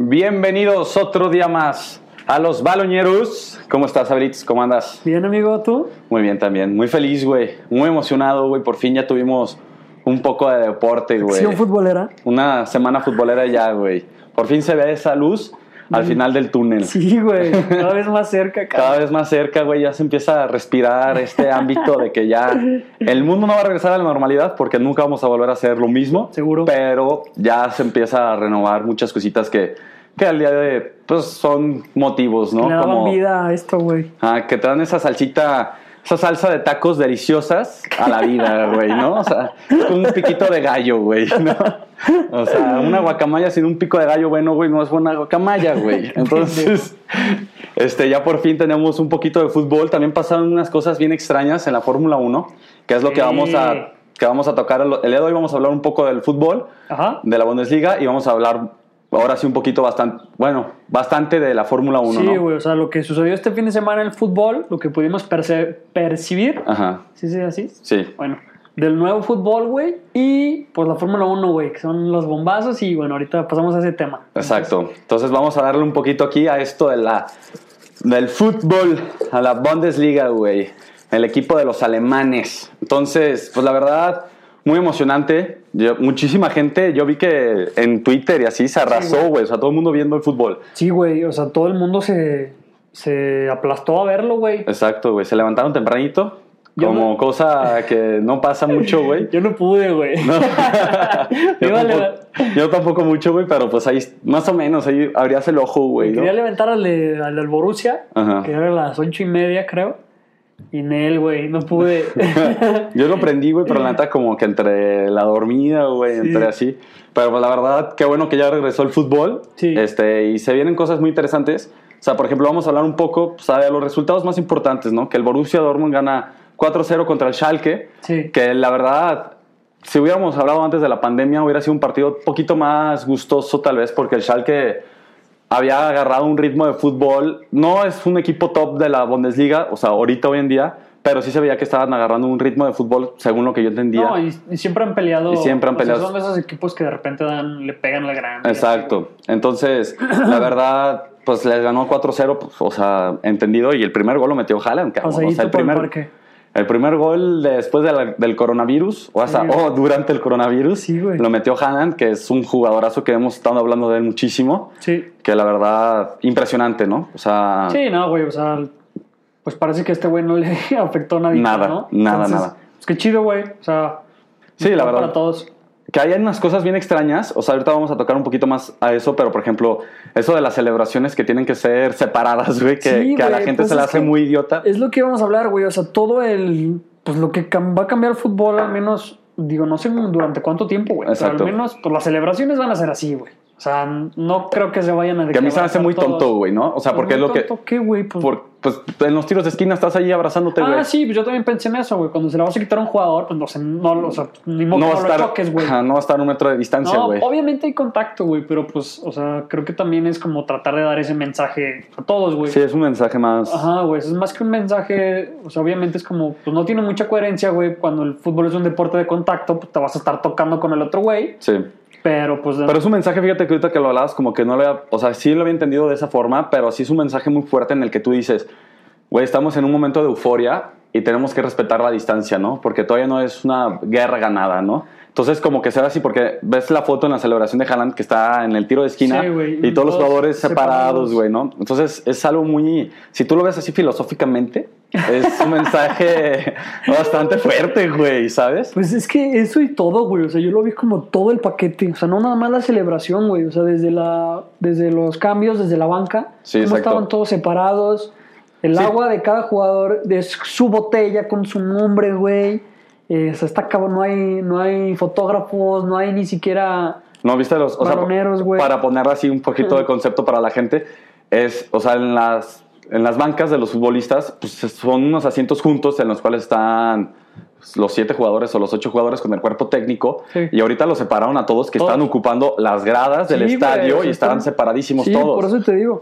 Bienvenidos otro día más a los Baloñeros. ¿Cómo estás, Abritz? ¿Cómo andas? Bien, amigo, ¿tú? Muy bien también. Muy feliz, güey. Muy emocionado, güey. Por fin ya tuvimos un poco de deporte, güey. Acción futbolera. Una semana futbolera ya, güey. Por fin se ve esa luz al final del túnel. Sí, güey. Cada vez más cerca, Cada cabrón. vez más cerca, güey, ya se empieza a respirar este ámbito de que ya el mundo no va a regresar a la normalidad porque nunca vamos a volver a hacer lo mismo. Seguro. Pero ya se empieza a renovar muchas cositas que, que al día de pues son motivos, ¿no? Le daban vida a esto, güey. Ah, que te dan esa salsita, esa salsa de tacos deliciosas a la vida, güey, ¿no? O sea, con un piquito de gallo, güey, ¿no? O sea, una guacamaya sin un pico de gallo bueno, güey, no es buena guacamaya, güey. Entonces, este, ya por fin tenemos un poquito de fútbol. También pasaron unas cosas bien extrañas en la Fórmula 1, que es lo que vamos a que vamos a tocar el el día de hoy. Vamos a hablar un poco del fútbol, Ajá. de la Bundesliga y vamos a hablar ahora sí un poquito bastante, bueno, bastante de la Fórmula 1, Sí, ¿no? güey. O sea, lo que sucedió este fin de semana en el fútbol, lo que pudimos percibir. Ajá. ¿Sí, sí, así? Sí. Bueno, del nuevo fútbol, güey. Y pues la Fórmula 1, güey, que son los bombazos. Y bueno, ahorita pasamos a ese tema. Exacto. Entonces vamos a darle un poquito aquí a esto de la del fútbol, a la Bundesliga, güey. El equipo de los alemanes. Entonces, pues la verdad, muy emocionante. Yo- muchísima gente, yo vi que en Twitter y así se arrasó, güey. O sea, todo el mundo viendo el fútbol. Sí, güey. O sea, todo el mundo se, se aplastó a verlo, güey. Exacto, güey. Se levantaron tempranito. Yo Como no- cosa que no pasa mucho, güey. Yo no pude, güey. No. yo, tampoco, leva- yo tampoco mucho, güey, pero pues ahí, más o menos, ahí abrías el ojo, güey. ¿no? Quería levantar al, de- al del Borussia, Ajá. que era a las ocho y media, creo. Y Nel, güey, no pude. Yo lo prendí, güey, pero la neta como que entre la dormida, güey, Sí. entre así. Pero pues, la verdad, qué bueno que ya regresó el fútbol. Sí. Este, y se vienen cosas muy interesantes. O sea, por ejemplo, vamos a hablar un poco pues, de los resultados más importantes, ¿no? Que el Borussia Dortmund gana 4-0 contra el Schalke. Sí. Que la verdad, si hubiéramos hablado antes de la pandemia, hubiera sido un partido un poquito más gustoso tal vez, porque el Schalke había agarrado un ritmo de fútbol. No es un equipo top de la Bundesliga, o sea, ahorita hoy en día, pero sí se veía que estaban agarrando un ritmo de fútbol según lo que yo entendía. No, y, y siempre han peleado. Y siempre han o sea, peleado. son de esos equipos que de repente dan, le pegan la gran. Exacto. Entonces, la verdad, pues les ganó 4-0, pues, o sea, entendido, y el primer gol lo metió Haaland, cabrón. O sea, el primer, parque. El primer gol después de la- del coronavirus, o hasta Sí. o durante el coronavirus, Sí, lo metió Haaland, que es un jugadorazo que hemos estado hablando de él muchísimo, Sí. que la verdad, impresionante, ¿no? O sea, Sí, no, güey, o sea, pues parece que a este güey no le afectó nada. Nada, ¿no? nada, nada. Pues qué chido, güey. O sea, Sí, la verdad. Para todos. Que hay unas cosas bien extrañas, o sea, ahorita vamos a tocar un poquito más a eso, pero por ejemplo, eso de las celebraciones que tienen que ser separadas, güey, que, Sí, que a la gente pues se le es hace muy idiota. Es lo que íbamos a hablar, güey. O sea, todo el. Pues lo que va a cambiar el fútbol, al menos. Digo, no sé durante cuánto tiempo, güey. Pero al menos, pues las celebraciones van a ser así, güey. O sea, no creo que se vayan a. Que a mí se me hace muy todos. tonto, güey, ¿no? O sea, Pues porque es lo que... ¿Qué, güey? Pues, por- pues en los tiros de esquina estás ahí abrazándote, güey. Ah, sí, pues yo también pensé en eso, güey. Cuando se le vas a quitar a un jugador, pues no sé, no, o sea, ni modo no que no lo estar, choques, güey. no va a estar a un metro de distancia, No, güey. obviamente hay contacto, güey, pero pues, o sea, creo que también es como tratar de dar ese mensaje a todos, güey. Sí, es un mensaje más... Ajá, güey, es más que un mensaje, o sea, obviamente es como, pues no tiene mucha coherencia, güey, cuando el fútbol es un deporte de contacto, pues te vas a estar tocando con el otro güey, Sí. Pero pues... Pero es un mensaje, fíjate que ahorita que lo hablabas, como que no lo había... O sea, sí lo había entendido de esa forma, pero sí es un mensaje muy fuerte en el que tú dices, güey, estamos en un momento de euforia y tenemos que respetar la distancia, ¿no? Porque todavía no es una guerra ganada, ¿no? Entonces, como que se ve así, porque ves la foto en la celebración de Haaland que está en el tiro de esquina Sí, güey, y todos los jugadores separados, güey, ¿no? Entonces, es algo muy. Si tú lo ves así filosóficamente, es un mensaje bastante fuerte, güey, ¿sabes? Pues es que eso y todo, güey, o sea, yo lo vi como todo el paquete, o sea, no nada más la celebración, güey, o sea, desde, la, desde los cambios, desde la banca, Sí, cómo estaban todos separados, el Sí. agua de cada jugador, de su botella con su nombre, güey, eh, o sea, está cabrón, no hay, no hay fotógrafos, no hay ni siquiera... No, viste los. O sea, güey. para poner así un poquito de concepto para la gente, es, o sea, en las, en las bancas de los futbolistas, pues son unos asientos juntos en los cuales están pues, los siete jugadores o los ocho jugadores con el cuerpo técnico. Sí. Y ahorita los separaron a todos que Todos. están ocupando las gradas del Sí, estadio y estaban separadísimos Sí, todos. por eso te digo.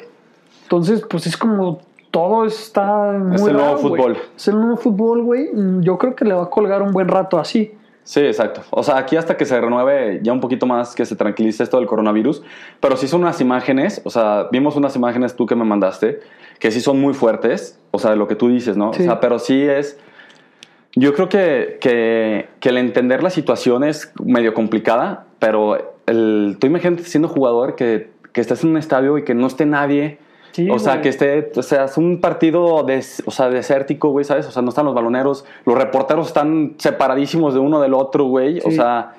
Entonces, pues es como todo está muy el nuevo raro, fútbol. Es el nuevo fútbol, güey. Yo creo que le va a colgar un buen rato así. Sí, exacto. O sea, aquí hasta que se renueve ya un poquito más, que se tranquilice esto del coronavirus. Pero sí son unas imágenes, o sea, vimos unas imágenes tú que me mandaste, que sí son muy fuertes, o sea, de lo que tú dices, ¿no? Sí. O sea, pero sí es... Yo creo que, que, que el entender la situación es medio complicada, pero el, tú imagínate siendo jugador que, que estés en un estadio y que no esté nadie. Sí, o sea, que esté, o sea, es un partido des- o sea, desértico, güey, ¿sabes? O sea, no están los baloneros, los reporteros están separadísimos de uno del otro, güey. O Sí. sea,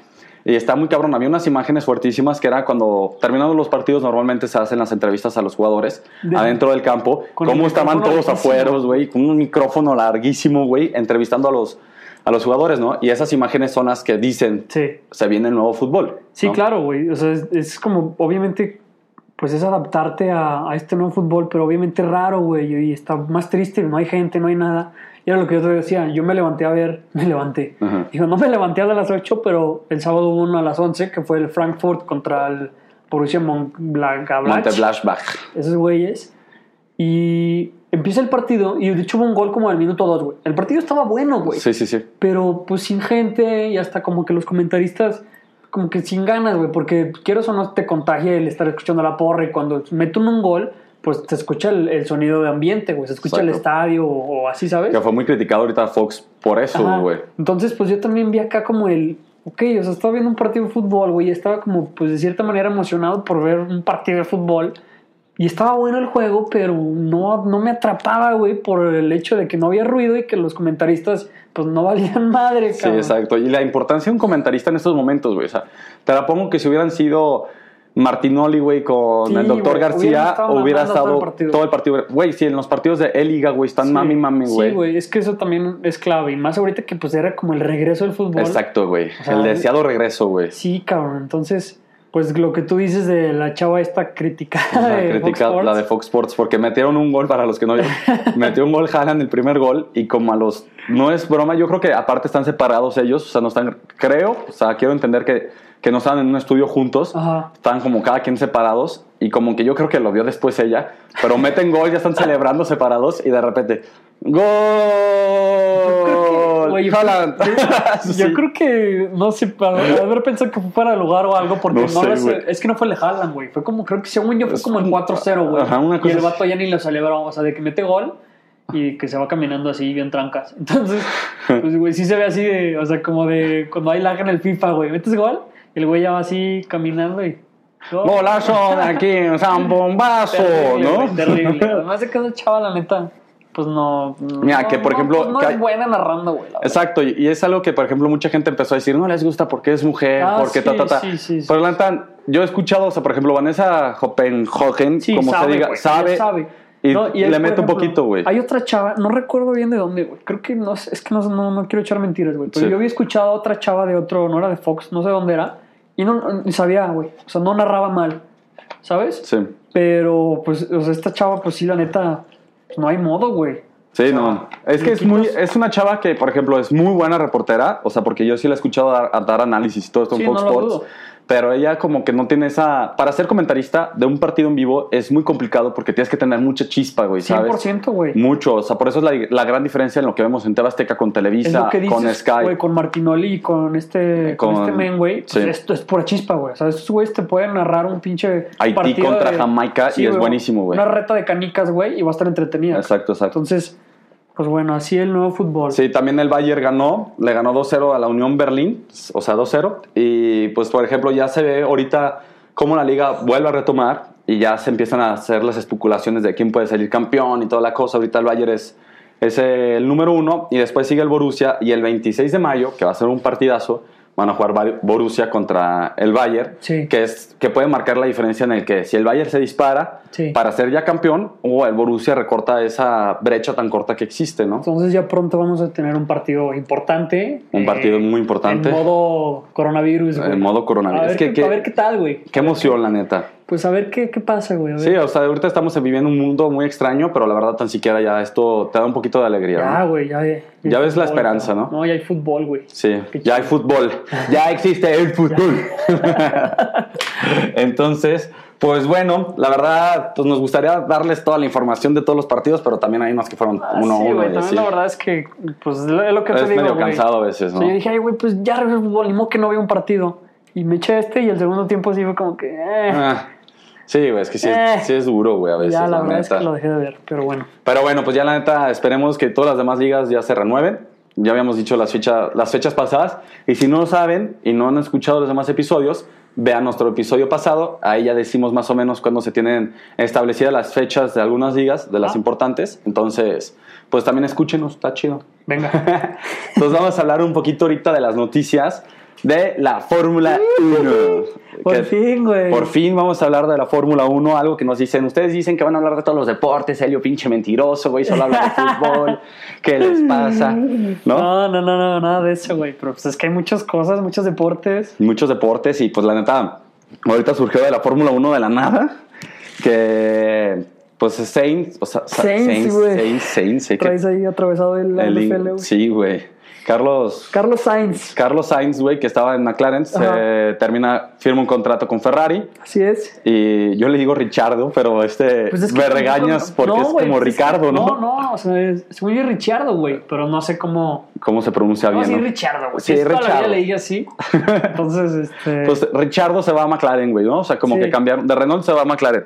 y está muy cabrón. Había unas imágenes fuertísimas que era cuando, terminados los partidos, normalmente se hacen las entrevistas a los jugadores De- adentro del campo. Cómo estaban todos afuera, güey, con un micrófono larguísimo, güey, entrevistando a los, a los jugadores, ¿no? Y esas imágenes son las que dicen, Sí. se viene el nuevo fútbol. Sí, ¿no? claro, güey. O sea, es, es como, obviamente, pues es adaptarte a, a este nuevo fútbol, pero obviamente raro, güey. Y está más triste, no hay gente, no hay nada. Y era lo que yo te decía. Yo me levanté a ver, me levanté. Ajá. Digo, no me levanté a las 8, pero el sábado hubo uno a las 11, que fue el Frankfurt contra el Borussia Mönchengladbach. Esos güeyes. Y empieza el partido, y de hecho hubo un gol como al minuto 2, güey. El partido estaba bueno, güey Sí, sí, sí. pero pues sin gente y hasta como que los comentaristas como que sin ganas, güey, porque quieras o no te contagia el estar escuchando la porra y cuando meten un gol, pues se escucha el, el sonido de ambiente, güey, se escucha el estadio o, o así, ¿sabes? Que fue muy criticado ahorita Fox por eso, güey. Entonces, pues yo también vi acá como el, ok, o sea, estaba viendo un partido de fútbol, güey, y estaba como, pues de cierta manera emocionado por ver un partido de fútbol. Y estaba bueno el juego, pero no, no me atrapaba, güey, por el hecho de que no había ruido y que los comentaristas, pues no valían madre, Sí, cabrón. exacto. Y la importancia de un comentarista en estos momentos, güey. O sea, te la pongo que si hubieran sido Martinoli, güey, con Sí, el doctor García, hubiera estado todo el partido. Güey, sí, en los partidos de E-Liga, güey, están Sí. mami, mami, güey. Sí, güey, es que eso también es clave. Y más ahorita que pues era como el regreso del fútbol. Exacto, güey. O sea, el deseado regreso, güey. Sí, cabrón. Entonces, pues lo que tú dices de la chava esta criticada La, de Fox critica- Sports. la de Fox Sports, porque metieron un gol para los que no vieron. metió un gol Haaland el primer gol y como a los. No es broma, yo creo que aparte están separados ellos, o sea, no están. Creo, o sea, quiero entender que, que no están en un estudio juntos. Ajá. Están como cada quien separados y como que yo creo que lo vio después ella, pero meten gol, ya están celebrando separados y de repente. ¡Gol! Güey, Haaland. Yo Sí. creo que, no sé, para haber pensado que fue para el lugar o algo, porque No no, sé, lo. Es que no fue el de Haaland, güey. Fue como, creo que según yo fue como el un- 4-0, güey. Y el vato ya ni lo celebró, o sea, de que mete gol y que se va caminando así bien trancas. Entonces, pues, güey, sí se ve así de, o sea, como de cuando hay lag en el FIFA, güey. Metes gol el güey ya va así caminando y. ¡Gol! Golazo de aquí, o sea, un bombazo, Terrible, ¿no? terrible. Además de que esa chava, la neta, pues no. Mira, no- que, por no, ejemplo, pues, no que es hay- buena narrando, güey. Exacto, y, y es algo que, por ejemplo, mucha gente empezó a decir, no les gusta porque es mujer, Ah, porque sí, ta, ta, ta. sí, sí, sí. Pero la neta, yo he escuchado, o sea, por ejemplo, Vanessa Hoppenhogen, como sabe, se diga, güey, sabe, sabe. y, No, y él, le mete un poquito, güey. Hay otra chava, no recuerdo bien de dónde, güey. Creo que no sé, es que no, no, no quiero echar mentiras, güey. Pero yo había escuchado a otra chava de otro, no era de Fox, no sé dónde era. Y no, ni sabía, güey. O sea, no narraba mal. ¿Sabes? Sí, Pero, pues, o sea, esta chava, pues sí, la neta, no hay modo, güey. sí, no. Es que es muy, es una chava que, por ejemplo, es muy buena reportera, o sea, porque yo sí la he escuchado dar, dar análisis y todo esto en Sí, Fox no Sports. Pero ella como que no tiene esa... Para ser comentarista de un partido en vivo es muy complicado porque tienes que tener mucha chispa, güey, ¿sabes? 100%, güey. Mucho, o sea, por eso es la, la gran diferencia en lo que vemos en Tebasteca con Televisa, dices, con Sky. güey, con Martinoli y con este, con, Con- este men, güey. Pues sí. esto es pura chispa, güey. O sea, estos güeyes te pueden narrar un pinche Haití partido contra de- Jamaica y es buenísimo, güey. Una reta de canicas, güey, y va a estar entretenida. Exacto, exacto. Entonces, pues bueno, así el nuevo fútbol. Sí, también el Bayern ganó, le ganó 2-0 a la Unión Berlín, o sea, 2-0. Y pues, por ejemplo, ya se ve ahorita cómo la liga vuelve a retomar y ya se empiezan a hacer las especulaciones de quién puede salir campeón y toda la cosa. Ahorita el Bayern es, es el número uno y después sigue el Borussia y el 26 de mayo, que va a ser un partidazo, van a jugar Borussia contra el Bayern, Sí. que, es, que puede marcar la diferencia en el que si el Bayern se dispara Sí. para ser ya campeón o el Borussia recorta esa brecha tan corta que existe, ¿no? Entonces ya pronto vamos a tener un partido importante. Un partido muy importante. En modo coronavirus, güey. En modo coronavirus. A ver, Es que qué, qué- a ver qué tal, güey. Qué emoción, la neta. Pues a ver qué, qué pasa, güey. a ver. Sí, o sea, ahorita estamos viviendo un mundo muy extraño, pero la verdad tan siquiera ya esto te da un poquito de alegría. Ya, ¿no? güey, ya, hay Ya ves la esperanza. ¿no? No, ya hay fútbol, güey. Sí, ya hay fútbol, ya existe el fútbol. Entonces, Pues bueno, la verdad, pues nos gustaría darles toda la información de todos los partidos, pero también hay unos que fueron Ah, uno a sí, uno. también la verdad es que, pues, es lo que te Es digo, medio güey. cansado a veces, ¿no? O sea, yo dije, ay, güey, pues ya regresó el fútbol, ni modo que no veo un partido. Y me eché este y el segundo tiempo sí fue como que, eh, Ah, sí, güey, es que sí, Eh. es, sí es duro, güey, a veces. ya la la verdad es neta. que lo dejé de ver, pero bueno. Pero bueno, pues ya la neta, esperemos que todas las demás ligas ya se renueven. Ya habíamos dicho las, fecha- las fechas pasadas. Y si no lo saben y no han escuchado los demás episodios, vean nuestro episodio pasado. Ahí ya decimos más o menos cuándo se tienen establecidas las fechas de algunas ligas, de las Ah. importantes. Entonces, pues también escúchenos, está chido. Venga. Entonces vamos a hablar un poquito ahorita de las noticias de la Fórmula 1. Por fin, güey. Por fin vamos a hablar de la Fórmula 1, algo que nos dicen. Ustedes dicen que van a hablar de todos los deportes, Helio, pinche mentiroso, güey, solo habla de fútbol. ¿Qué les pasa? ¿No? No, no, no, no, nada de eso, güey. Pero pues es que hay muchas cosas, muchos deportes. Muchos deportes y pues la neta, ahorita surgió de la Fórmula 1 de la nada, que pues Sainz, o sea, Sa- Sainz, Sainz, güey. Sainz, Sainz, sí, que- Traes ahí atravesado el, el- NFL, güey. sí, güey. Carlos, Carlos Sainz. Carlos Sainz, güey, que estaba en McLaren, se Ajá. termina, firma un contrato con Ferrari. Así es. Y yo le digo Richardo, pero este Pues es que me regañas porque no, es como pues es que- Ricardo, ¿no? No, no, o sea, es, es Richardo, güey, pero no sé cómo. ¿Cómo se pronuncia No, bien? sí, no? Richardo, güey. Sí, Sí, toda la vida Richardo. le dije así. Entonces, este. Pues Richardo se va a McLaren, güey, ¿no? O sea, como Sí. que cambiaron. De Renault se va a McLaren.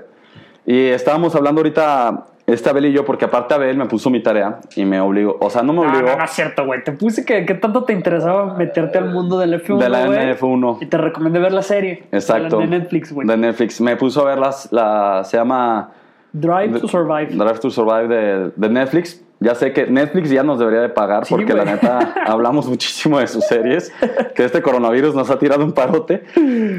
Y estábamos hablando ahorita, este Abel y yo, porque aparte Abel me puso mi tarea y me obligó. O sea, no me obligó no, no es cierto, güey. Te puse que, que tanto te interesaba meterte al mundo del F1. de la güey, NF1. Y te recomendé ver la serie. Exacto. De Netflix, güey. De Netflix. Me puso a ver las, la. Se llama Drive to Survive. Drive to Survive de, de Netflix. Ya sé que Netflix ya nos debería de pagar Sí, porque la neta hablamos muchísimo de sus series, que este coronavirus nos ha tirado un parote,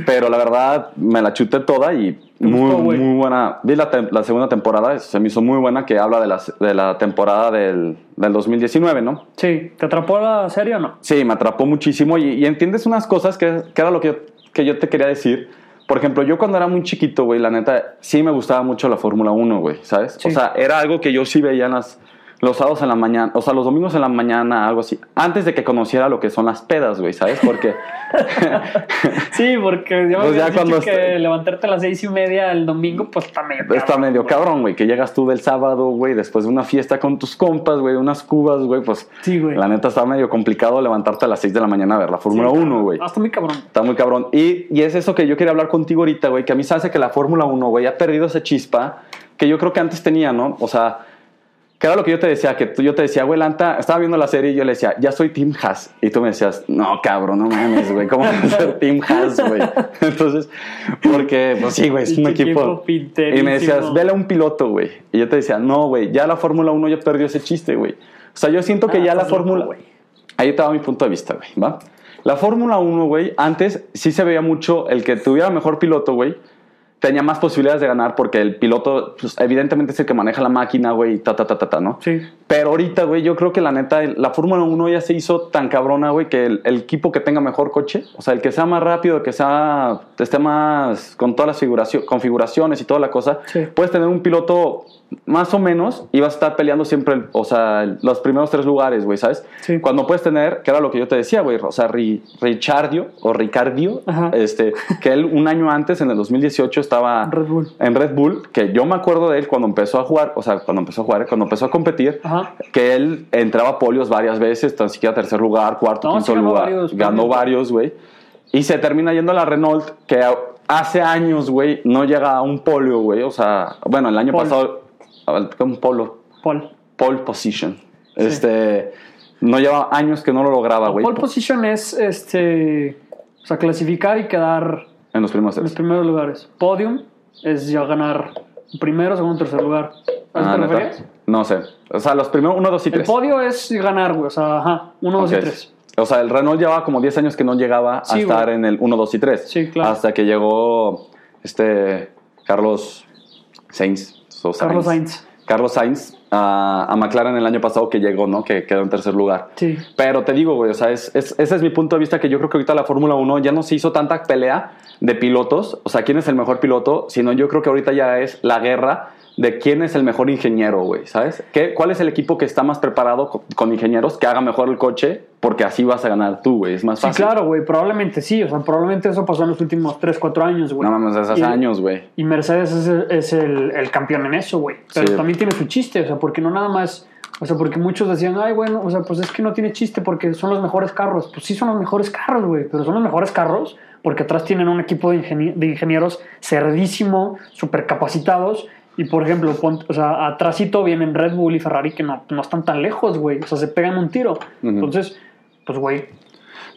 pero la verdad me la chuté toda y muy, güey? muy buena. Vi la, la segunda temporada, se me hizo muy buena, que habla de la, de la temporada del, del 2019, ¿no? Sí. ¿Te atrapó la serie o no? Sí, me atrapó muchísimo y, y entiendes unas cosas que, que era lo que yo, que yo te quería decir. Por ejemplo, yo cuando era muy chiquito, güey, la neta, sí me gustaba mucho la Fórmula 1, güey, ¿sabes? Sí. O sea, era algo que yo sí veía en las, los sábados en la mañana, o sea, los domingos en la mañana, algo así, antes de que conociera lo que son las pedas, güey, ¿sabes? Porque... Sí, porque ya Pues ya dicho cuando que levantarte a las seis y media el domingo, pues está medio cabrón. Está medio güey. cabrón, güey, que llegas tú del sábado, güey, después de una fiesta con tus compas, güey, unas cubas, güey, pues Sí, güey. la neta está medio complicado levantarte a las 6 de la mañana a ver la Fórmula Sí, 1, cabrón. güey. Ah, Está muy cabrón. Está muy cabrón. Y, y es eso que yo quería hablar contigo ahorita, güey, que a mí se hace que la Fórmula 1, güey, ha perdido esa chispa que yo creo que antes tenía, ¿no? O sea, que era lo que yo te decía, que tú- yo te decía, güey, Lanta, estaba viendo la serie y yo le decía, ya soy Team Haas. Y tú me decías, no, cabrón, no mames, güey, ¿cómo vas a ser Team Haas, güey? Entonces, porque, pues sí, güey, es un equipo. Y me decías, vele a un piloto, güey. Y yo te decía, no, güey, ya la Fórmula 1 ya perdió ese chiste, güey. O sea, yo siento que Ah, ya la loco, Fórmula. Ahí estaba mi punto de vista, güey, ¿va? La Fórmula 1, güey, antes sí se veía mucho el que tuviera mejor piloto, güey, tenía más posibilidades de ganar porque el piloto, pues, evidentemente es el que maneja la máquina, güey, ta, ta, ta, ta, ta, ¿no? Sí. Pero ahorita, güey, yo creo que la neta, la Fórmula 1 ya se hizo tan cabrona, güey, que el, el equipo que tenga mejor coche, o sea, el que sea más rápido, el que sea, esté más con todas las figuracio- configuraciones y toda la cosa, Sí. puedes tener un piloto más o menos y vas a estar peleando siempre, el- o sea, los primeros tres lugares, güey, ¿sabes? Sí. Cuando puedes tener, que era lo que yo te decía, güey, o sea, Ri- Richardio o Ricardio, Ajá. este, que él un año antes, en el 2018, estaba Red Bull. en Red Bull, que yo me acuerdo de él cuando empezó a jugar, o sea, cuando empezó a jugar, cuando empezó a competir, Ajá. que él entraba a polios varias veces, tan siquiera tercer lugar, cuarto, No, quinto sí ganó lugar, varios ganó varios, güey, y se termina yendo a la Renault, que hace años, güey, no llega a un polio, güey, o sea, bueno, el año pasado, un polo, Paul. pole position, este, no lleva años que no lo lograba, güey, Pole position es este. O sea, clasificar y quedar en los primeros en los primeros lugares. Podium es ya ganar primero, segundo, tercer lugar. ¿A eso Ah, te ¿neta? referías? No sé, o sea, los primeros, uno, dos y El tres. podio es ganar, güey. O sea, ajá. Uno, dos y tres. O sea, el Renault llevaba como 10 años que no llegaba a Sí, estar güey. en el 1, 2 y 3. Sí, claro. Hasta que llegó este Carlos Sainz. o Carlos Sainz. Carlos Sainz a, a McLaren el año pasado que llegó, ¿no? Que quedó en tercer lugar. Sí. Pero te digo, güey, o sea, es, es- ese es mi punto de vista que yo creo que ahorita la Fórmula 1 ya no se hizo tanta pelea de pilotos, o sea, quién es el mejor piloto, sino yo creo que ahorita ya es la guerra de quién es el mejor ingeniero, güey, ¿sabes? ¿Qué, ¿Cuál es el equipo que está más preparado con, con ingenieros que haga mejor el coche? Porque así vas a ganar tú, güey, es más Sí, fácil. claro, güey, probablemente sí. O sea, probablemente eso pasó en los últimos 3, 4 años, güey. No mames, hace Y- años, güey. Y Mercedes es, el, es el- el campeón en eso, güey. Pero Sí. también tiene su chiste, o sea, porque no nada más. O sea, porque muchos decían, ay, bueno, o sea, pues es que no tiene chiste porque son los mejores carros. Pues sí, son los mejores carros, güey, pero son los mejores carros porque atrás tienen un equipo de, ingenie- de ingenieros cerdísimo, súper capacitados. Y por ejemplo, pon- o sea, atrásito vienen Red Bull y Ferrari que no, no están tan lejos, güey. O sea, se pegan un tiro. Entonces, pues, güey,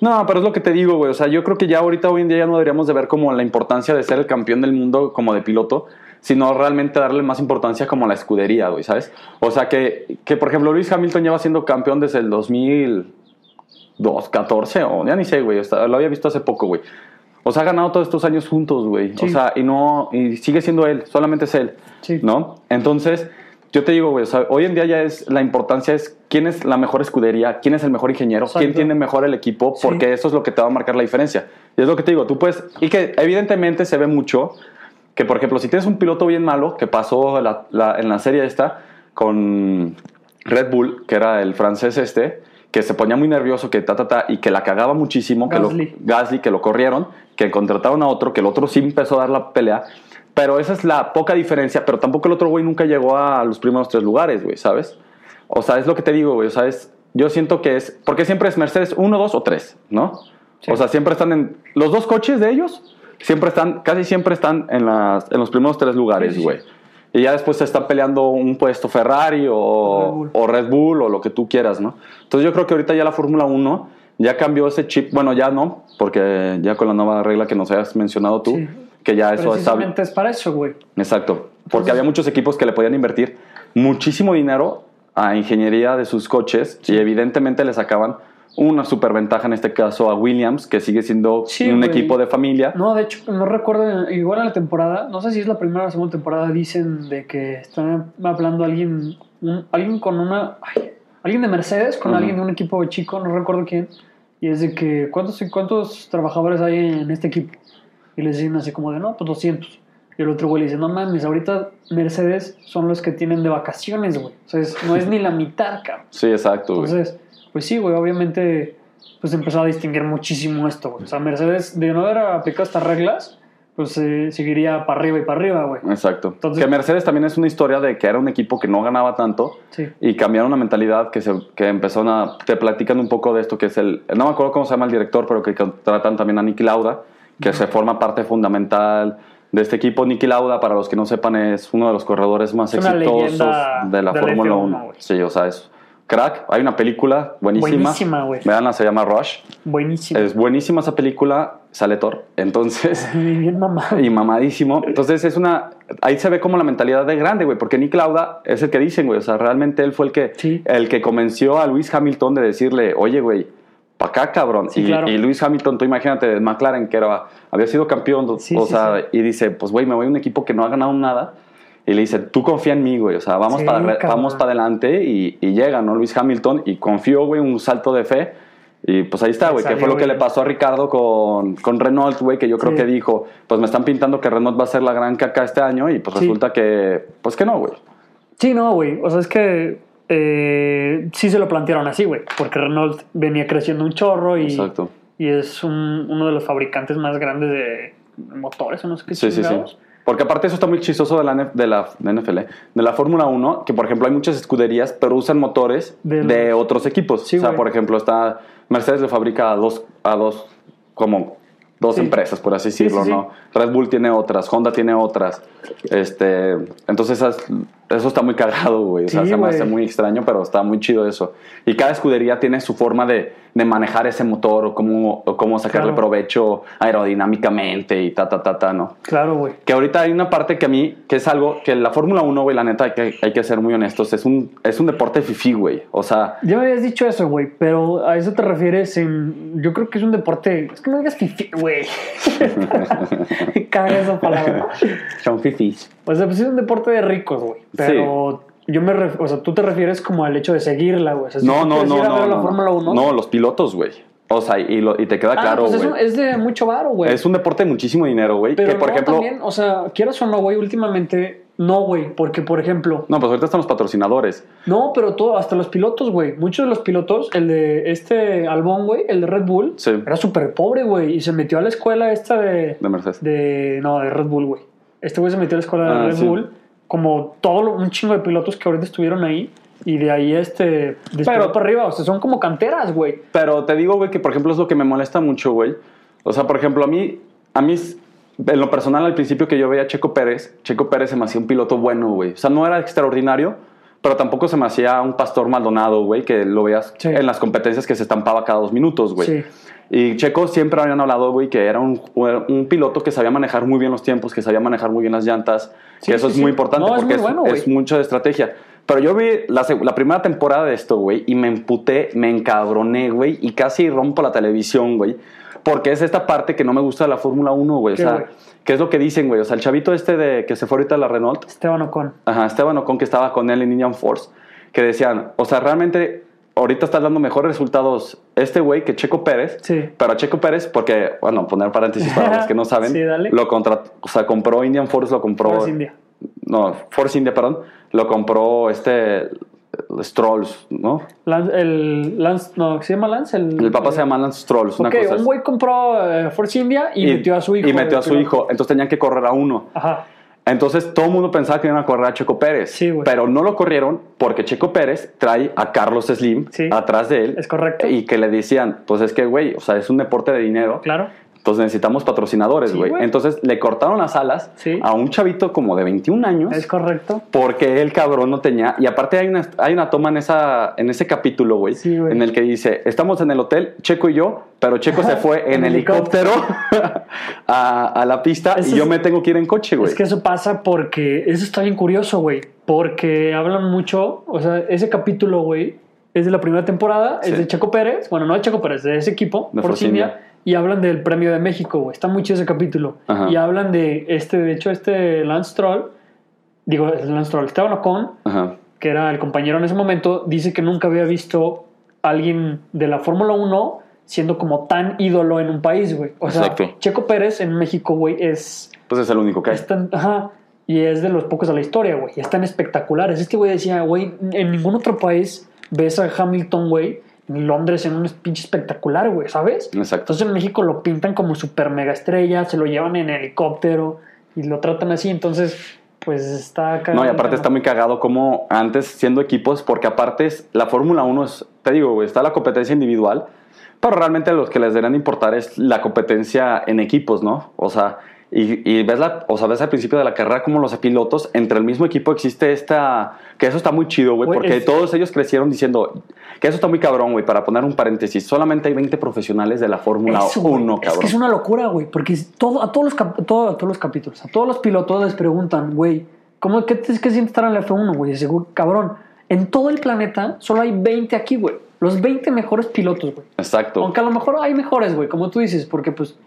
No, pero es lo que te digo, güey. O sea, yo creo que ya ahorita, hoy en día, ya no deberíamos de ver como la importancia de ser el campeón del mundo como de piloto, sino realmente darle más importancia como a la escudería, güey, ¿sabes? O sea, que, que por ejemplo, Luis Hamilton lleva siendo campeón desde el 2002, 14, o ya ni sé, güey. Lo había visto hace poco, güey. O sea, ha ganado todos estos años juntos, güey. Sí. O sea, y no, y sigue siendo él, solamente es él. Sí. ¿No? Entonces, yo te digo, güey, o sea, hoy en día ya es, la importancia es quién es la mejor escudería, quién es el mejor ingeniero, quién tiene mejor el equipo, Sí. porque eso es lo que te va a marcar la diferencia. Y es lo que te digo, tú puedes, y que evidentemente se ve mucho, que por ejemplo, si tienes un piloto bien malo, que pasó la- la- en la serie esta con Red Bull, que era el francés este, que se ponía muy nervioso, que ta, ta, ta, y que la cagaba muchísimo, que Gasly. lo, Gasly, que lo corrieron, que contrataron a otro, que el otro sí empezó a dar la pelea. Pero esa es la poca diferencia, pero tampoco el otro güey nunca llegó a los primeros tres lugares, güey, ¿sabes? O sea, es lo que te digo, güey, o sea, es- yo siento que es, porque siempre es Mercedes 1, 2 o 3, ¿no? Sí. O sea, siempre están en, los dos coches de ellos, siempre están, casi siempre están en, las, en los primeros tres lugares, Sí, sí, güey. Y ya después se está peleando un puesto Ferrari o Red Bull. o Red Bull o lo que tú quieras, ¿no? Entonces yo creo que ahorita ya la Fórmula 1 ya cambió ese chip, bueno, ya no, porque ya con la nueva regla que nos hayas mencionado tú, Sí. que ya eso está... es para eso, güey. Exacto, porque Entonces- había muchos equipos que le podían invertir muchísimo dinero a ingeniería de sus coches y evidentemente le sacaban una superventaja en este caso a Williams, que sigue siendo Sí, un güey. equipo de familia. No, de hecho, no recuerdo, igual en la temporada, no sé si es la primera o la segunda temporada, dicen de que están hablando alguien, un- alguien con una, ay, alguien de Mercedes con Ujú. alguien de un equipo chico, no recuerdo quién, y es de que, ¿cuántos, cuántos trabajadores hay en este equipo? Y les dicen así como de, no, pues 200. Y el otro güey le dice, no mames, ahorita Mercedes son los que tienen de vacaciones, güey. O sea, no es ni la mitad, cabrón. Sí, exacto. Entonces, pues sí, güey, obviamente, pues empezó a distinguir muchísimo esto, güey. O sea, Mercedes, de no haber aplicado estas reglas, pues eh, seguiría para arriba y para arriba, güey. Exacto. Entonces- que Mercedes también es una historia de que era un equipo que no ganaba tanto Sí. y cambiaron una mentalidad que, se, que empezaron a... Te platican un poco de esto que es el... No me acuerdo cómo se llama el director, pero que tratan también a Niki Lauda, que se forma parte fundamental de este equipo. Niki Lauda, para los que no sepan, es uno de los corredores más exitosos de la Fórmula F1, 1. güey. Sí, o sea, es crack. Hay una película buenísima. Buenísima, güey. Veanla, se llama Rush. Buenísimo. Es buenísima esa película, sale Thor. Entonces... Bien mamado. y mamadísimo. Entonces es una. Ahí se ve como la mentalidad de grande, güey. Porque Nick Lauda es el que dicen, güey. O sea, realmente él fue el que, Sí. el que convenció a Luis Hamilton de decirle, oye, güey, pa' acá, cabrón. Sí, y, claro. y Luis Hamilton, tú imagínate, de McLaren, que era, había sido campeón. Sí, o sea, y dice, pues, güey, me voy a un equipo que no ha ganado nada. Y le dice, tú confía en mí, güey. O sea, vamos Sí, para vamos para adelante. Y, y llega, ¿no? Luis Hamilton. Y confió, güey, un salto de fe. Y pues ahí está, güey, que fue lo que le pasó a Ricardo con, con Renault, güey, que yo creo Sí. que dijo, pues me están pintando que Renault va a ser la gran caca este año y pues Sí. resulta que, pues que no, güey. Sí, no, güey. O sea, es que eh, sí se lo plantearon así, güey. Porque Renault venía creciendo un chorro y, Exacto. y es un- uno de los fabricantes más grandes de motores, o no sé qué Sí, sí, sí. Porque aparte eso está muy chistoso de la, de la, de NFL, de la Fórmula 1, que por ejemplo hay muchas escuderías, pero usan motores De de, los- otros equipos. Sí, o sea, güey. por ejemplo, está Mercedes le fabrica a dos, a dos como dos Sí. empresas, por así Sí, decirlo, sí, sí. ¿no? Red Bull tiene otras, Honda tiene otras. Este, entonces esas- eso está muy cagado, güey. O sea, Sí, se me hace muy extraño, pero está muy chido eso. Y cada escudería tiene su forma de, de manejar ese motor o cómo, o cómo sacarle Claro. provecho aerodinámicamente y ta, ta, ta, ta, ¿no? Claro, güey. Que ahorita hay una parte que a mí, que es algo que la Fórmula 1, güey, la neta, hay que, hay que ser muy honestos, es un, es un deporte fifí, güey. O sea, Ya me habías dicho eso, güey, pero a eso te refieres en... Yo creo que es un deporte... Es que no digas fifi, güey. Caga esa palabra. son fifís. Pues es un deporte de ricos, güey. Pero yo me... ref- O sea, tú te refieres como al hecho de seguirla, güey. O sea, si No, no, no, no. la no, Fórmula 1... No, los pilotos, güey. O sea, y, lo- y te queda Ah, claro, pues es, güey. es de mucho varo, güey. Es un deporte de muchísimo dinero, güey. Pero Que, por no, ejemplo, también, o sea, quieras o no, güey, últimamente No, güey, porque por ejemplo, No, pues ahorita están los patrocinadores. no, pero todo, hasta los pilotos, güey. Muchos de los pilotos, el de este Albón, güey, el de Red Bull, Sí. era súper pobre, güey, y se metió a la escuela esta de, De Mercedes. de, no, de Red Bull, güey. Este güey se metió a la escuela de Ah, Red sí. Bull, como todo lo- un chingo de pilotos que ahorita estuvieron ahí, y de ahí este, Pero- para arriba, o sea, son como canteras, güey. Pero te digo, güey, que por ejemplo es lo que me molesta mucho, güey. O sea, por ejemplo, a mí, a mí, en lo personal, al principio que yo veía a Checo Pérez, Checo Pérez se me hacía un piloto bueno, güey. O sea, no era extraordinario, pero tampoco se me hacía un pastor Maldonado, güey, que lo veías Sí. en las competencias que se estampaba cada dos minutos, güey. Sí. Y Checo siempre habían hablado, güey, que era un, un piloto que sabía manejar muy bien los tiempos, que sabía manejar muy bien las llantas, Sí, que eso es muy importante No, porque es, bueno, es mucho de estrategia. Pero yo vi la, la primera temporada de esto, güey, y me emputé, me encabroné, güey, y casi rompo la televisión, güey, porque es esta parte que no me gusta de la Fórmula 1, güey. O ¿Qué, sea, güey? ¿Qué es lo que dicen, güey? O sea, el chavito este de que se fue ahorita a la Renault, Esteban Ocon. Ajá, Esteban Ocon, que estaba con él en Indian Force, que decían, o sea, realmente ahorita está dando mejores resultados este güey que Checo Pérez. Sí. Pero a Checo Pérez, porque, bueno, poner paréntesis para los que no saben, Sí, dale. lo contra, o sea, compró Indian Force, lo compró. Force India. No, Force India, perdón, lo compró este Strolls, ¿no? Lance, el Lance, no, ¿se llama Lance? El, El papá se llama Lance Strolls, una Ok, cosa un güey compró eh, Force India y, metió a su hijo. Y metió a su piloto. hijo, entonces tenían que correr a uno. Ajá. Entonces todo el mundo pensaba que iban a correr a Checo Pérez. Sí, güey. pero no lo corrieron porque Checo Pérez trae a Carlos Slim Sí. atrás de él. Es correcto. Y que le decían, pues es que, güey, o sea, es un deporte de dinero. Claro. Entonces necesitamos patrocinadores, güey. Entonces le cortaron las alas Sí. a un chavito como de 21 años. Es correcto. Porque el cabrón no tenía. Y aparte hay una, hay una toma en, esa, en ese capítulo, güey. Sí, güey. en el que dice: Estamos en el hotel, Checo y yo, pero Checo se fue en helicóptero a, a la pista Eso y yo es- me tengo que ir en coche, güey. Es que eso pasa porque eso está bien curioso, güey. Porque hablan mucho, o sea, ese capítulo, güey, es de la primera temporada, es de Checo Pérez, bueno, no de Checo Pérez, de ese equipo, De India, India. Y hablan del premio de México, güey. Está muy chido ese capítulo. Ajá. Y hablan de este, de hecho, este Lance Stroll, digo, Lance Stroll, Esteban Ocon, Ajá. que era el compañero en ese momento, dice que nunca había visto a alguien de la Fórmula 1 siendo como tan ídolo en un país, güey. O sea, Exacto. Checo Pérez en México, güey, es Pues es el único que hay. es tan- ajá, y es de los pocos de la historia, güey. Y están espectaculares. Este güey decía, güey, en ningún otro país ves a Hamilton, güey, Londres en un pinche espectacular, güey, ¿sabes? Exacto. Entonces en México lo pintan como super mega estrella, se lo llevan en helicóptero y lo tratan así. Entonces, pues está cagado No, y aparte está muy cagado como antes siendo equipos, porque aparte es- la Fórmula 1 es, te digo, güey, está la competencia individual, pero realmente lo que les deberían importar es la competencia en equipos, ¿no? O sea, y, y ves, la, o sea, ves al principio de la carrera como los pilotos, entre el mismo equipo existe esta, que eso está muy chido, güey, porque es- todos ellos crecieron diciendo, que eso está muy cabrón, güey, para poner un paréntesis, solamente hay 20 profesionales de la Fórmula Eso, güey, 1, Es cabrón. que es una locura, güey, porque es todo, a, todos los cap- todo- a todos los capítulos, a todos los pilotos les preguntan, güey, ¿cómo, qué, qué siente estar en la F1, güey? Y Seguro, cabrón, en todo el planeta solo hay 20 aquí, güey. Los 20 mejores pilotos, güey. Exacto. Aunque a lo mejor hay mejores, güey, como tú dices, porque pues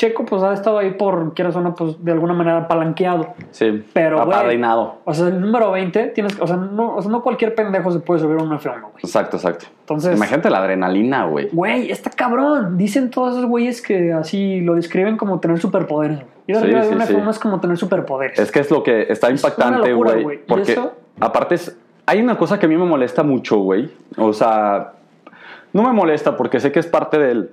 Checo pues ha estado ahí por, quieras o no, pues de alguna manera palanqueado. Sí, Pero, apadrinado. O sea, el número 20, tienes, o sea, no, o sea, no cualquier pendejo se puede subir a un F1, güey. Exacto, exacto. Entonces, Imagínate la adrenalina, güey. Güey, está cabrón. Dicen todos esos güeyes que así lo describen como tener superpoderes. güey. Ir Sí, arriba de sí, una sí. F1 es como tener superpoderes. Es que es lo que está Es una impactante, güey. ¿Y Porque eso? aparte es, hay una cosa que a mí me molesta mucho, güey. O sea, no me molesta porque sé que es parte del,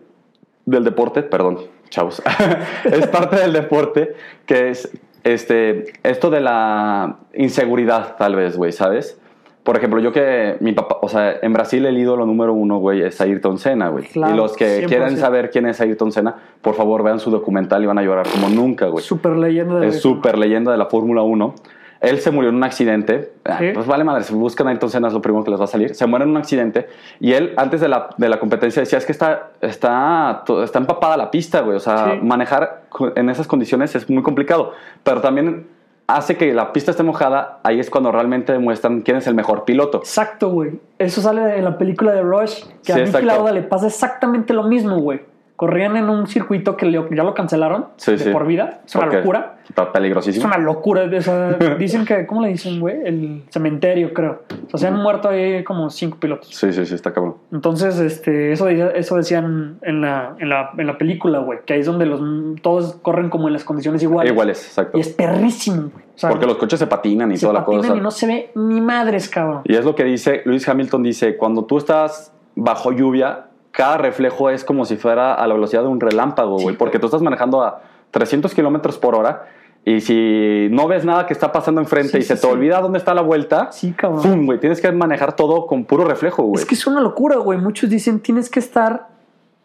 del deporte, perdón, chavos. es parte del deporte que es este, esto de la inseguridad, tal vez, güey, ¿sabes? Por ejemplo, yo que mi papá, o sea, en Brasil el ídolo número uno, güey, es Ayrton Senna, güey. Claro, y los que 100%. quieren saber quién es Ayrton Senna, por favor vean su documental y van a llorar como nunca, güey Super leyenda de es súper leyenda de la Fórmula 1. Él se murió en un accidente. Ah, Sí. Pues vale madre, si buscan a Ayrton Senna es lo primero que les va a salir. Se muere en un accidente y él antes de la, de la competencia decía, es que está, está, está empapada la pista, güey. O sea, Sí. manejar en esas condiciones es muy complicado. Pero también hace que la pista esté mojada, ahí es cuando realmente demuestran quién es el mejor piloto. Exacto, güey. Eso sale en la película de Rush, que Sí, a exacto. Lauda le pasa exactamente lo mismo, güey. Corrían en un circuito que ya lo cancelaron Sí, de sí. por vida. Es una locura. Está Es peligrosísimo. una locura. dicen que, ¿cómo le dicen, güey? El cementerio, creo. O sea, se han muerto ahí como cinco pilotos. Sí, sí, sí, está cabrón. Entonces, este, eso, de- eso decían en la, en la, en la película, güey. Que ahí es donde los, todos corren como en las condiciones iguales. Iguales, exacto. Y es perrísimo, güey. O sea, Porque los coches se patinan y se toda la patinan cosa. y no se ve ni madres, cabrón. Y es lo que dice Luis Hamilton, dice, cuando tú estás bajo lluvia, cada reflejo es como si fuera a la velocidad de un relámpago, Sí, güey, porque tú estás manejando a 300 kilómetros por hora y si no ves nada que está pasando enfrente Sí, y sí, se te sí. olvida dónde está la vuelta, Sí, cabrón. ¡pum, güey! Tienes que manejar todo con puro reflejo, güey. Es que es una locura, güey. Muchos dicen tienes que estar,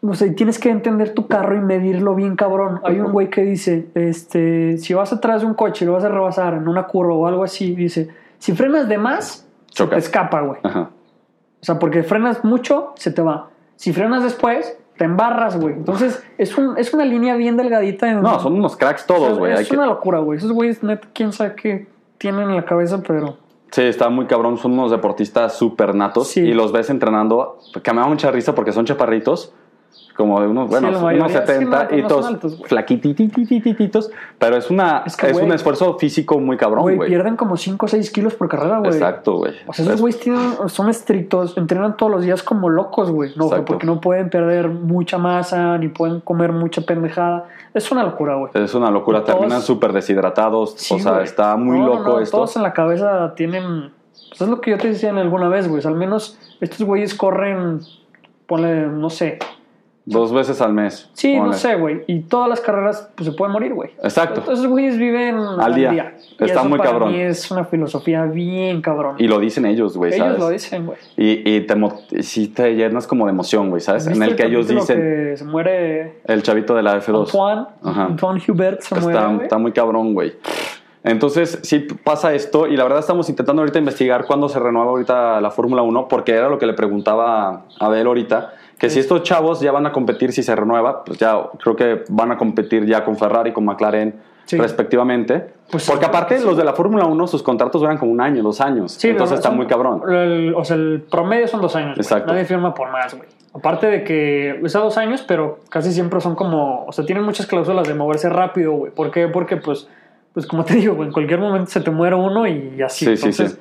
o sea, tienes que entender tu carro y medirlo bien, cabrón. Hay un güey que dice, este, si vas atrás de un coche y lo vas a rebasar en una curva o algo así, dice, si frenas de más, se Chocas. te escapa, güey. Ajá. O sea, porque frenas mucho, se te va. Si frenas después, te embarras, güey. Entonces, es, un, es una línea bien delgadita. En, No, son unos cracks o sea, todos, güey. Es Hay que- una locura, güey. Esos güeyes, neta, quién sabe qué tienen en la cabeza, pero... Sí, está muy cabrón. Son unos deportistas súper natos Sí. y los ves entrenando, que me da mucha risa porque son chaparritos, como de unos, bueno, la unos mayoría, 70 sí, no, y no todos flaquitititititos, pero es, una, Es un esfuerzo físico muy cabrón, Güey, pierden como 5 o 6 kilos por carrera, güey. Exacto, güey. O sea, esos Es- güeyes tienen- son estrictos, entrenan todos los días como locos, güey. No, Exacto. porque no pueden perder mucha masa, ni pueden comer mucha pendejada. Es una locura, güey. Es una locura, terminan súper deshidratados, Sí, o sea, está muy No, no, loco no, esto. Todos en la cabeza tienen. Pues es lo que yo te decía en alguna vez, güey. O sea, al menos estos güeyes corren, ponle, no sé. Dos veces al mes. Sí, no sé, güey. Y todas las carreras, pues se pueden morir, güey. Exacto. Entonces, güeyes viven al, día. Está eso muy para cabrón. mí es una filosofía bien cabrón. Y lo dicen ellos, güey, Ellos lo dicen, güey. Y, y te, sí te llenas como de emoción, güey, ¿sabes? En ¿Viste el que ellos dicen, que se muere el chavito de la F2. Antoine, Ajá. Antoine Hubert se muere, Está, güey. está muy cabrón, güey. Entonces, sí pasa esto y la verdad estamos intentando ahorita investigar cuándo se renueva ahorita la Fórmula 1 porque era lo que le preguntaba a Abel ahorita, que si estos chavos ya van a competir si se renueva, pues ya creo que van a competir ya con Ferrari, con McLaren Sí. respectivamente. Pues porque sí, aparte sí. los de la Fórmula 1 sus contratos duran como un año, dos años. Sí, Entonces está son- muy cabrón. el- o sea, el promedio son dos años. Exacto. Nadie firma por más, güey. Aparte de que es a dos años, pero casi siempre son como. O sea, tienen muchas cláusulas de moverse rápido, güey. ¿Por qué? Porque, pues, pues como te digo, en cualquier momento se te muere uno y así. Sí, sí, Entonces,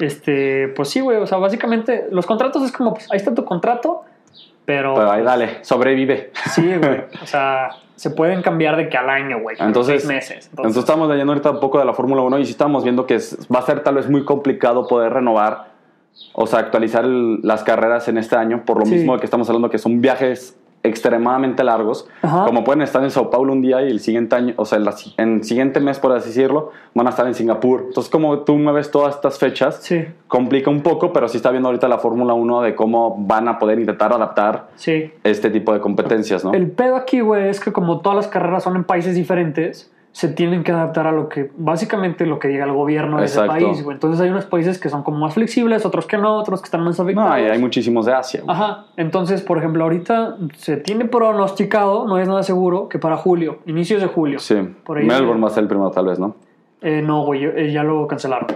este, pues sí, güey. O sea, básicamente, los contratos es como, pues, ahí está tu contrato, pero. Pero ahí dale, sobrevive. Sí, güey. O sea, se pueden cambiar de que al año, güey. Entonces, seis meses. Entonces estamos leyendo ahorita un poco de la Fórmula 1 y sí estamos viendo que es- va a ser tal vez muy complicado poder renovar, o sea, actualizar el- las carreras en este año, por lo Sí. mismo que estamos hablando que son viajes extremadamente largos, Ajá. como pueden estar en Sao Paulo un día y el siguiente año, o sea, en el siguiente mes, por así decirlo, van a estar en Singapur. Entonces, como tú mueves todas estas fechas, Sí, complica un poco, pero sí está viendo ahorita la Fórmula 1 de cómo van a poder intentar adaptar sí. este tipo de competencias, ¿no? El pedo aquí, güey, es que como todas las carreras son en países diferentes, se tienen que adaptar a lo que, básicamente lo que diga el gobierno de ese país, güey. Entonces hay unos países que son como más flexibles, otros que no, otros que están más afectados. No, y hay muchísimos de Asia. güey. Ajá, entonces, por ejemplo, ahorita se tiene pronosticado, no es nada seguro, que para julio, inicios de julio. Sí, Por ahí- Melbourne va a ser el primero tal vez, ¿no? Eh, no, güey, eh, ya lo cancelaron.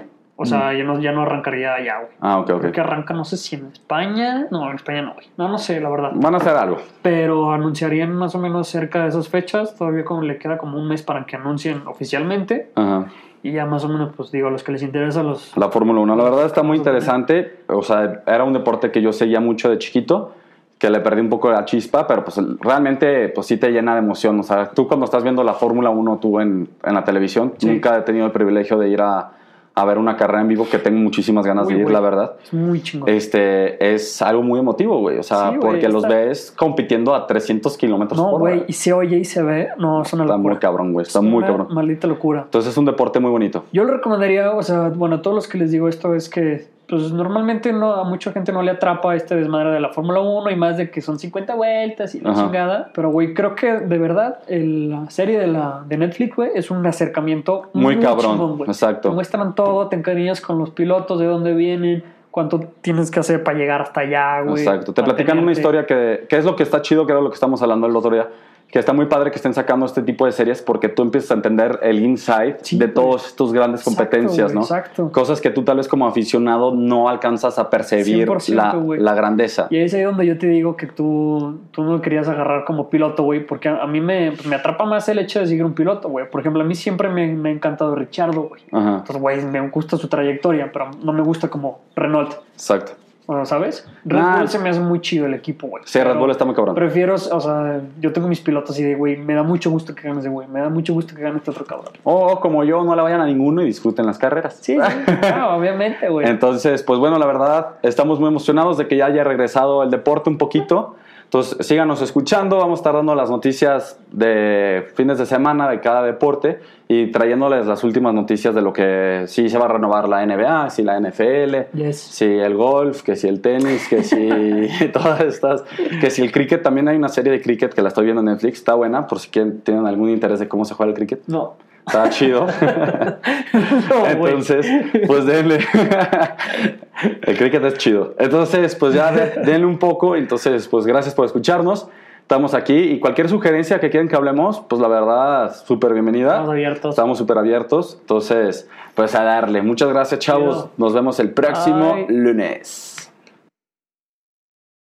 O sea, ya, no, ya no arrancaría ya, güey. Ah, ok, ok. Creo que arranca, no sé si en España. No, en España no, güey. No, no sé, la verdad. Van a hacer algo. pero anunciarían más o menos cerca de esas fechas. Todavía como le queda como un mes para que anuncien oficialmente. Ajá. Y ya más o menos, pues digo, a los que les interesa los... La Fórmula 1, la verdad está muy interesante. O sea, era un deporte que yo seguía mucho de chiquito, que le perdí un poco la chispa, pero pues realmente pues sí te llena de emoción. O sea, tú cuando estás viendo la Fórmula 1 tú en, en la televisión, Sí. nunca he tenido el privilegio de ir a, a ver una carrera en vivo, que tengo muchísimas ganas Uy, de ir, la verdad. Es muy chingón. Este es algo muy emotivo, güey. O sea, Sí, porque los está- ves compitiendo a 300 kilómetros no, por hora. güey, y se oye y se ve. No, es una Está locura. muy cabrón, güey. Está Es muy una cabrón. Maldita locura. Entonces es un deporte muy bonito. Yo le recomendaría, o sea, bueno, a todos los que les digo esto es que, pues normalmente no, a mucha gente no le atrapa este desmadre de la Fórmula 1 y más de que son 50 vueltas y la Ajá. chingada. Pero, güey, creo que de verdad el- la serie de, la, de Netflix, güey, es un acercamiento Muy cabrón, chingón, exacto. Te muestran todo, te encariñas con los pilotos, de dónde vienen, cuánto tienes que hacer para llegar hasta allá, güey. Exacto. Te platican una historia que, que es lo que está chido, que era lo que estamos hablando el otro día, que está muy padre que estén sacando este tipo de series porque tú empiezas a entender el inside Sí, de güey. todos estos grandes competencias, ¿no? exacto. Cosas que tú tal vez como aficionado no alcanzas a percibir 100%, la, grandeza. Y es ahí donde yo te digo que tú, tú no querías agarrar como piloto, güey, porque a, a mí me, me atrapa más el hecho de seguir un piloto, güey. Por ejemplo, a mí siempre me, me ha encantado Richardo, güey. Entonces, güey, me gusta su trayectoria, pero no me gusta como Renault. exacto. O sea, ¿Sabes? Red. Bull se me hace muy chido el equipo, güey. Sí, Red Bull está muy cabrón. Prefiero, o sea, yo tengo mis pilotos y de, güey, me da mucho gusto que gane ese güey, me da mucho gusto que gane este otro cabrón. O como yo, no le vayan a ninguno y disfruten las carreras. Sí, sí, claro, obviamente, güey. Entonces, pues bueno, la verdad, estamos muy emocionados de que ya haya regresado el deporte un poquito. Entonces, síganos escuchando, vamos a estar dando las noticias de fines de semana de cada deporte y trayéndoles las últimas noticias de lo que sí se va a renovar la NBA, si la NFL, Yes. si el golf, que si el tenis, que si todas estas, que si el cricket, también hay una serie de cricket que la estoy viendo en Netflix, está buena, por si quieren, tienen algún interés de cómo se juega el cricket. No. Está chido. No. Entonces, pues denle. El cricket es chido. Entonces, pues ya de- denle un poco. Entonces, pues gracias por escucharnos. Estamos aquí y cualquier sugerencia que quieran que hablemos, pues la verdad, súper bienvenida. Estamos abiertos. Estamos súper abiertos. Entonces, pues a darle. Muchas gracias, chavos. Chido. Nos vemos el próximo Bye. lunes.